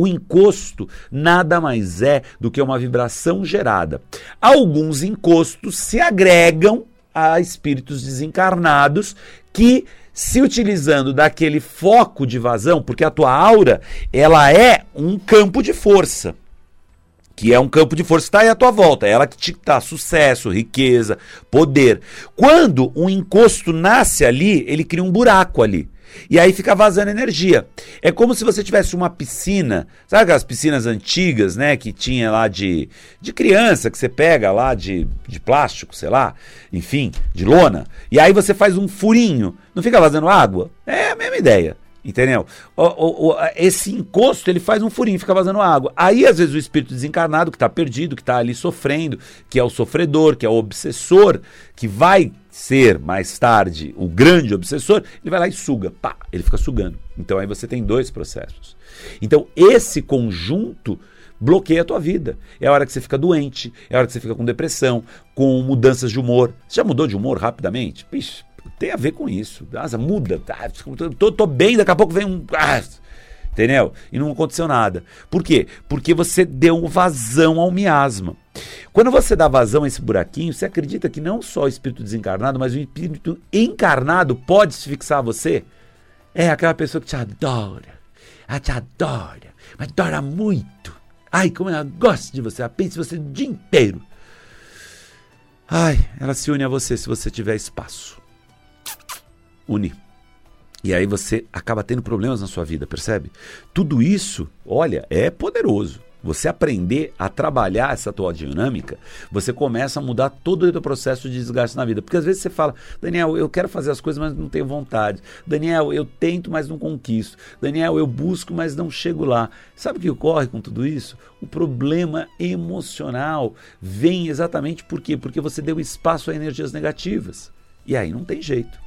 O encosto nada mais é do que uma vibração gerada. Alguns encostos se agregam a espíritos desencarnados que se utilizando daquele foco de vazão, porque a tua aura, ela é um campo de força. Que é um campo de força está aí à tua volta. É ela que te dá sucesso, riqueza, poder. Quando um encosto nasce ali, ele cria um buraco ali. E aí fica vazando energia. É como se você tivesse uma piscina, sabe aquelas piscinas antigas, né? Que tinha lá de, de criança, que você pega lá de, de plástico, sei lá, enfim, de lona. E aí você faz um furinho. Não fica vazando água? É a mesma ideia. Entendeu? O, o, o, esse encosto ele faz um furinho, fica vazando água. Aí, às vezes, o espírito desencarnado, que está perdido, que está ali sofrendo, que é o sofredor, que é o obsessor, que vai ser mais tarde o grande obsessor, ele vai lá e suga. Pá, ele fica sugando. Então aí você tem dois processos. Então, esse conjunto bloqueia a tua vida. É a hora que você fica doente, é a hora que você fica com depressão, com mudanças de humor. Você já mudou de humor rapidamente? Pixe, tem a ver com isso. Nossa, muda. Ah, tô, tô, bem, daqui a pouco vem um. Ah, entendeu? E não aconteceu nada. Por quê? Porque você deu vazão ao miasma. Quando você dá vazão a esse buraquinho, você acredita que não só o espírito desencarnado, mas o espírito encarnado pode se fixar a você? É aquela pessoa que te adora. Ela te adora. Mas adora muito. Ai, como ela gosta de você. Ela pensa em você o dia inteiro. Ai, ela se une a você se você tiver espaço une. E aí você acaba tendo problemas na sua vida, percebe? Tudo isso, olha, é poderoso. Você aprender a trabalhar essa tua dinâmica, você começa a mudar todo o teu processo de desgaste na vida. Porque às vezes você fala, Daniel, eu quero fazer as coisas, mas não tenho vontade. Daniel, eu tento, mas não conquisto. Daniel, eu busco, mas não chego lá. Sabe o que ocorre com tudo isso? O problema emocional vem exatamente por quê? Porque você deu espaço a energias negativas. E aí não tem jeito.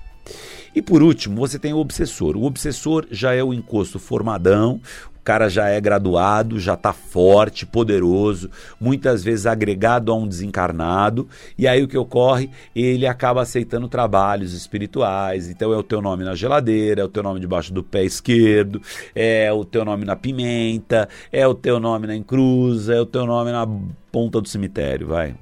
E por último, você tem o obsessor. O obsessor já é o encosto formadão, o cara já é graduado, já está forte, poderoso, muitas vezes agregado a um desencarnado, e aí o que ocorre? Ele acaba aceitando trabalhos espirituais, então é o teu nome na geladeira, é o teu nome debaixo do pé esquerdo, é o teu nome na pimenta, é o teu nome na encruza, é o teu nome na ponta do cemitério, vai.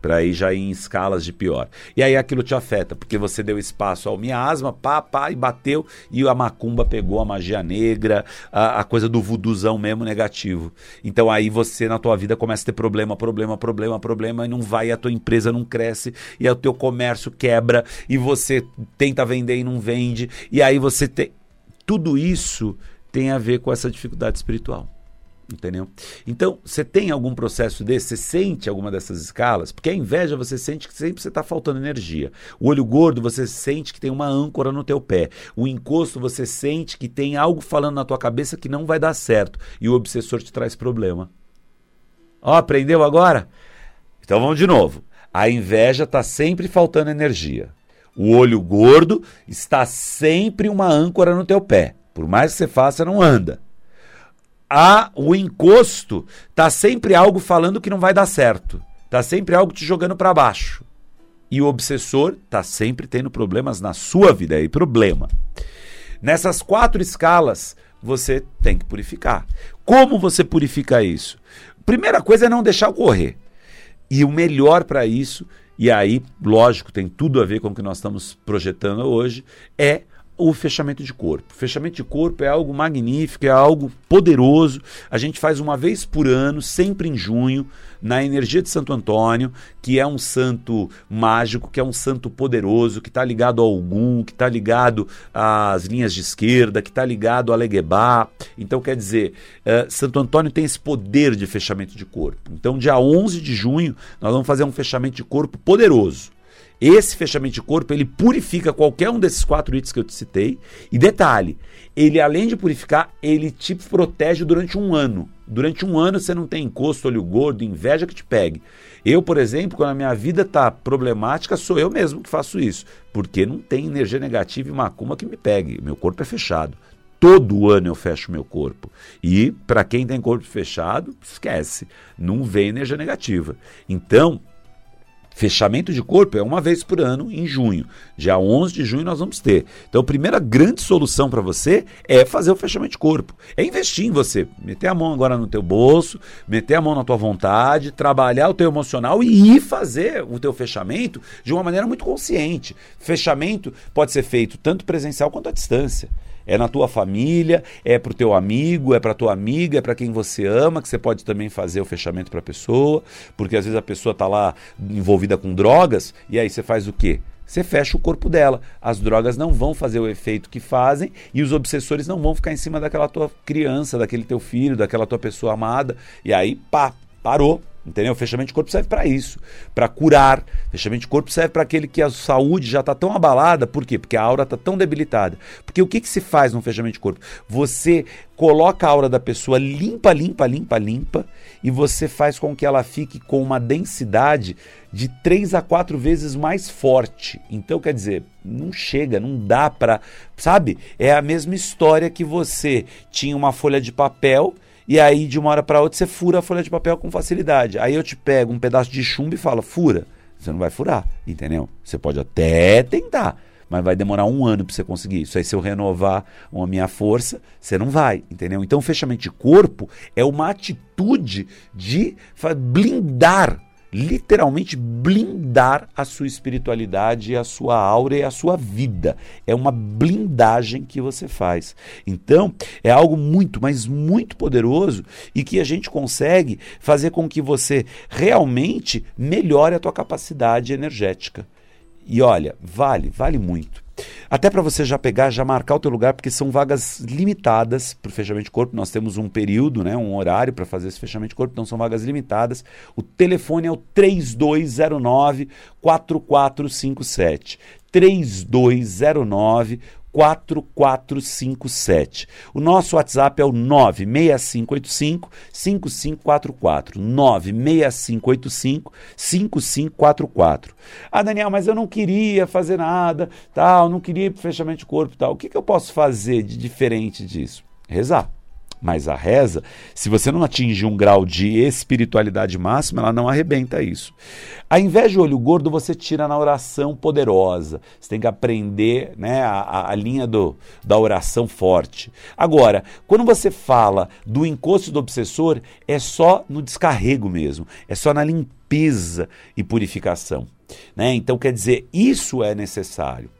Para ir já em escalas de pior. E aí aquilo te afeta, porque você deu espaço ao miasma, pá, pá, e bateu, e a macumba pegou a magia negra, a, a coisa do vuduzão mesmo negativo. Então aí você na tua vida começa a ter problema, problema, problema, problema, e não vai, e a tua empresa não cresce, e o teu comércio quebra, e você tenta vender e não vende, e aí você tem. Tudo isso tem a ver com essa dificuldade espiritual. Entendeu? Então, você tem algum processo desse? Você sente alguma dessas escalas? Porque a inveja você sente que sempre você está faltando energia. O olho gordo você sente que tem uma âncora no teu pé. O encosto você sente que tem algo falando na tua cabeça que não vai dar certo. E o obsessor te traz problema. Ó, aprendeu agora? Então vamos de novo. A inveja está sempre faltando energia. O olho gordo está sempre uma âncora no teu pé. Por mais que você faça, não anda a, o encosto tá sempre algo falando que não vai dar certo. Tá sempre algo te jogando para baixo. E o obsessor tá sempre tendo problemas na sua vida. Aí problema. Nessas quatro escalas, você tem que purificar. Como você purifica isso? Primeira coisa é não deixar ocorrer. E o melhor para isso, e aí, lógico, tem tudo a ver com o que nós estamos projetando hoje, é o fechamento de corpo. Fechamento de corpo é algo magnífico, é algo poderoso. A gente faz uma vez por ano, sempre em junho, na energia de Santo Antônio, que é um santo mágico, que é um santo poderoso, que está ligado ao Ogum, que está ligado às linhas de esquerda, que está ligado a Leguebá. Então, quer dizer, uh, Santo Antônio tem esse poder de fechamento de corpo. Então, dia 11 de junho, nós vamos fazer um fechamento de corpo poderoso. Esse fechamento de corpo, ele purifica qualquer um desses quatro itens que eu te citei. E detalhe, ele além de purificar, ele te protege durante um ano. Durante um ano você não tem encosto, olho gordo, inveja que te pegue. Eu, por exemplo, quando a minha vida está problemática, sou eu mesmo que faço isso. Porque não tem energia negativa e macumba que me pegue. Meu corpo é fechado. Todo ano eu fecho meu corpo. E para quem tem corpo fechado, esquece. Não vem energia negativa. Então, Fechamento de corpo é uma vez por ano, em junho. Dia 11 de junho nós vamos ter. Então, a primeira grande solução para você é fazer o fechamento de corpo. É investir em você. Meter a mão agora no teu bolso, meter a mão na tua vontade, trabalhar o teu emocional e ir fazer o teu fechamento de uma maneira muito consciente. Fechamento pode ser feito tanto presencial quanto à distância. É na tua família, é para o teu amigo, é para tua amiga, é para quem você ama, que você pode também fazer o fechamento para a pessoa, porque às vezes a pessoa está lá envolvida com drogas e aí você faz o quê? Você fecha o corpo dela. As drogas não vão fazer o efeito que fazem e os obsessores não vão ficar em cima daquela tua criança, daquele teu filho, daquela tua pessoa amada. E aí, pá, parou. Entendeu? O fechamento de corpo serve para isso, para curar. Fechamento de corpo serve para aquele que a saúde já está tão abalada. Por quê? Porque a aura está tão debilitada. Porque o que, que se faz no fechamento de corpo? Você coloca a aura da pessoa limpa, limpa, limpa, limpa, e você faz com que ela fique com uma densidade de três a quatro vezes mais forte. Então, quer dizer, não chega, não dá para. Sabe? É a mesma história que você tinha uma folha de papel e aí, de uma hora para outra, você fura a folha de papel com facilidade. Aí eu te pego um pedaço de chumbo e falo, fura. Você não vai furar, entendeu? Você pode até tentar, mas vai demorar um ano para você conseguir isso. Aí, se eu renovar a minha força, você não vai, entendeu? Então, fechamento de corpo é uma atitude de blindar literalmente blindar a sua espiritualidade, a sua aura e a sua vida. É uma blindagem que você faz. Então, é algo muito, mas muito poderoso e que a gente consegue fazer com que você realmente melhore a tua capacidade energética. E olha, vale, vale muito. Até para você já pegar, já marcar o teu lugar, porque são vagas limitadas para o fechamento de corpo. Nós temos um período, né, um horário para fazer esse fechamento de corpo, então são vagas limitadas. O telefone é o 3209 4457. 3209 4457. O nosso WhatsApp é o 96585 5544. 96585 5544. Ah, Daniel, mas eu não queria fazer nada, tal, não queria ir para fechamento de corpo, tal. O que, que eu posso fazer de diferente disso? Rezar. Mas a reza, se você não atingir um grau de espiritualidade máxima, ela não arrebenta isso. A inveja de olho gordo você tira na oração poderosa. Você tem que aprender né, a, a linha do, da oração forte. Agora, quando você fala do encosto do obsessor, é só no descarrego mesmo. É só na limpeza e purificação. Né? Então, quer dizer, isso é necessário.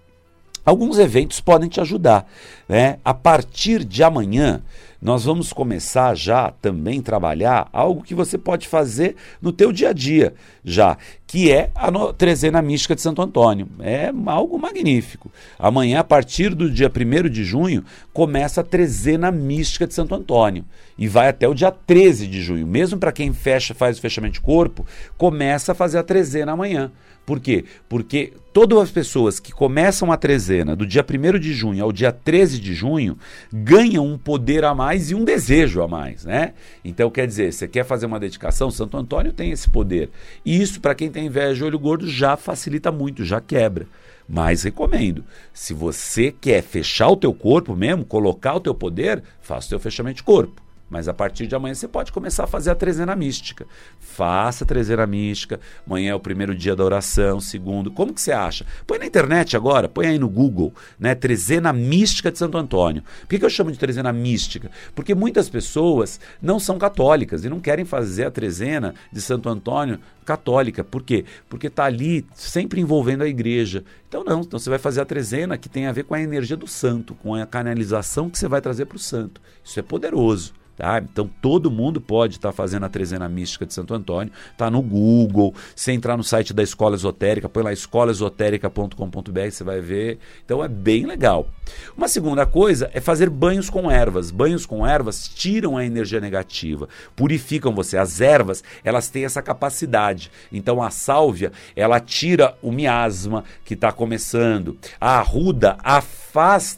Alguns eventos podem te ajudar. Né? A partir de amanhã, nós vamos começar já também trabalhar algo que você pode fazer no teu dia a dia já, que é a no, trezena mística de Santo Antônio. É algo magnífico. Amanhã, a partir do dia 1 de junho, começa a trezena mística de Santo Antônio e vai até o dia 13 de junho. Mesmo para quem fecha, faz o fechamento de corpo, começa a fazer a trezena amanhã. Por quê? Porque todas as pessoas que começam a trezena do dia 1 de junho ao dia 13 de junho ganham um poder a mais e um desejo a mais, né? Então, quer dizer, você quer fazer uma dedicação, Santo Antônio tem esse poder. E isso, para quem tem inveja de olho gordo, já facilita muito, já quebra. Mas recomendo, se você quer fechar o teu corpo mesmo, colocar o teu poder, faça o teu fechamento de corpo. Mas a partir de amanhã você pode começar a fazer a trezena mística. Faça a trezena mística. Amanhã é o primeiro dia da oração, segundo. Como que você acha? Põe na internet agora, põe aí no Google, né? Trezena mística de Santo Antônio. Por que, que eu chamo de trezena mística? Porque muitas pessoas não são católicas e não querem fazer a trezena de Santo Antônio católica. Por quê? Porque está ali sempre envolvendo a igreja. Então não, então você vai fazer a trezena que tem a ver com a energia do santo, com a canalização que você vai trazer para o santo. Isso é poderoso. Tá? Então todo mundo pode estar tá fazendo a trezena mística de Santo Antônio. Tá no Google. Se entrar no site da Escola Esotérica, põe lá escolaesotérica.com.br, você vai ver. Então é bem legal. Uma segunda coisa é fazer banhos com ervas. Banhos com ervas tiram a energia negativa, purificam você. As ervas, elas têm essa capacidade. Então a sálvia, ela tira o miasma que está começando. A arruda afasta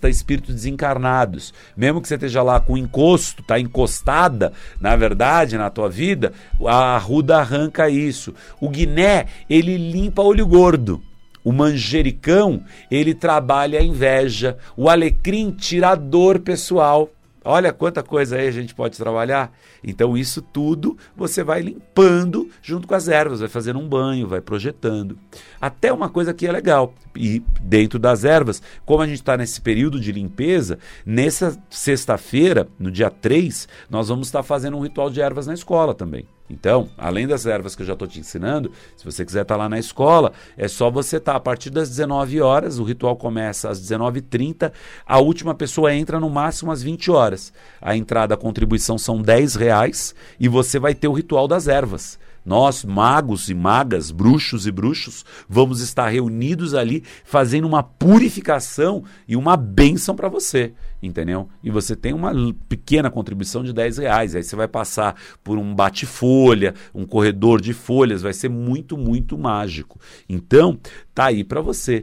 espíritos desencarnados. Mesmo que você esteja lá com encosto, tá encostada, na verdade, na tua vida, a arruda arranca isso. O guiné, ele limpa olho gordo. O manjericão, ele trabalha a inveja. O alecrim tira a dor pessoal. Olha quanta coisa aí a gente pode trabalhar. Então, isso tudo você vai limpando junto com as ervas, vai fazendo um banho, vai projetando. Até uma coisa que é legal, e dentro das ervas, como a gente está nesse período de limpeza, nessa sexta-feira, no dia 3, nós vamos estar tá fazendo um ritual de ervas na escola também. Então, além das ervas que eu já estou te ensinando, se você quiser estar tá lá na escola, é só você estar tá, a partir das 19 horas, o ritual começa às 19h30, a última pessoa entra no máximo às 20 horas. A entrada, a contribuição são 10 reais e você vai ter o ritual das ervas. Nós, magos e magas, bruxos e bruxos, vamos estar reunidos ali fazendo uma purificação e uma bênção para você, entendeu? E você tem uma pequena contribuição de 10 reais. Aí você vai passar por um bate-folha, um corredor de folhas, vai ser muito, muito mágico. Então, tá aí para você.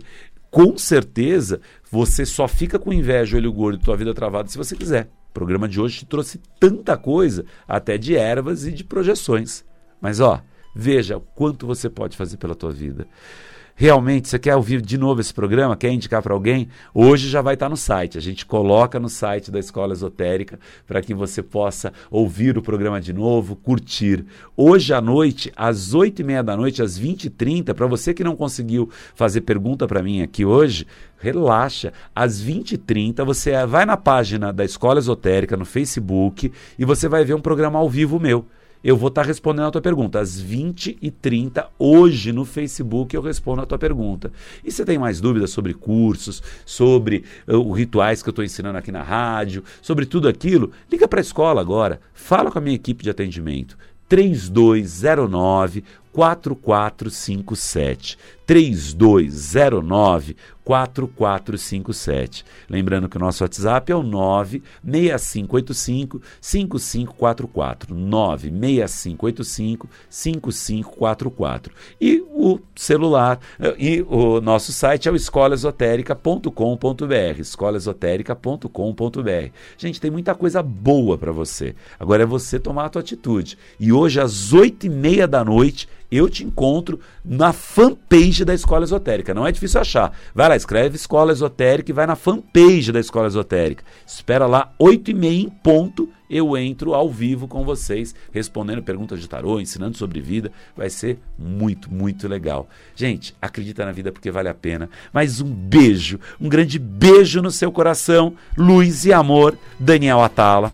Com certeza, você só fica com inveja, olho gordo tua vida travada se você quiser. O programa de hoje te trouxe tanta coisa, até de ervas e de projeções. Mas ó, veja o quanto você pode fazer pela tua vida. Realmente, você quer ouvir de novo esse programa? Quer indicar para alguém? Hoje já vai estar tá no site. A gente coloca no site da Escola Esotérica para que você possa ouvir o programa de novo, curtir. Hoje à noite, às oito e meia da noite, às 20h30, para você que não conseguiu fazer pergunta para mim aqui hoje, relaxa. Às 20h30, você vai na página da Escola Esotérica no Facebook e você vai ver um programa ao vivo meu eu vou estar tá respondendo a tua pergunta. Às 20h30, hoje no Facebook, eu respondo a tua pergunta. E você tem mais dúvidas sobre cursos, sobre uh, os rituais que eu estou ensinando aqui na rádio, sobre tudo aquilo? Liga para a escola agora. Fala com a minha equipe de atendimento. 3209 4457. 3209 4457. Lembrando que o nosso WhatsApp é o 96585 5544. 96585 5544. E o celular eh, e o nosso site é o escolaesotérica.com.br. escolaesotérica.com.br. Gente, tem muita coisa boa para você. Agora é você tomar a tua atitude. E hoje às oito e meia da noite eu te encontro na fanpage da Escola Esotérica. Não é difícil achar. Vai lá, escreve Escola Esotérica e vai na fanpage da Escola Esotérica. Espera lá, 8 e meia em ponto, eu entro ao vivo com vocês, respondendo perguntas de tarô, ensinando sobre vida. Vai ser muito, muito legal. Gente, acredita na vida porque vale a pena. Mas um beijo, um grande beijo no seu coração. Luz e amor, Daniel Atala.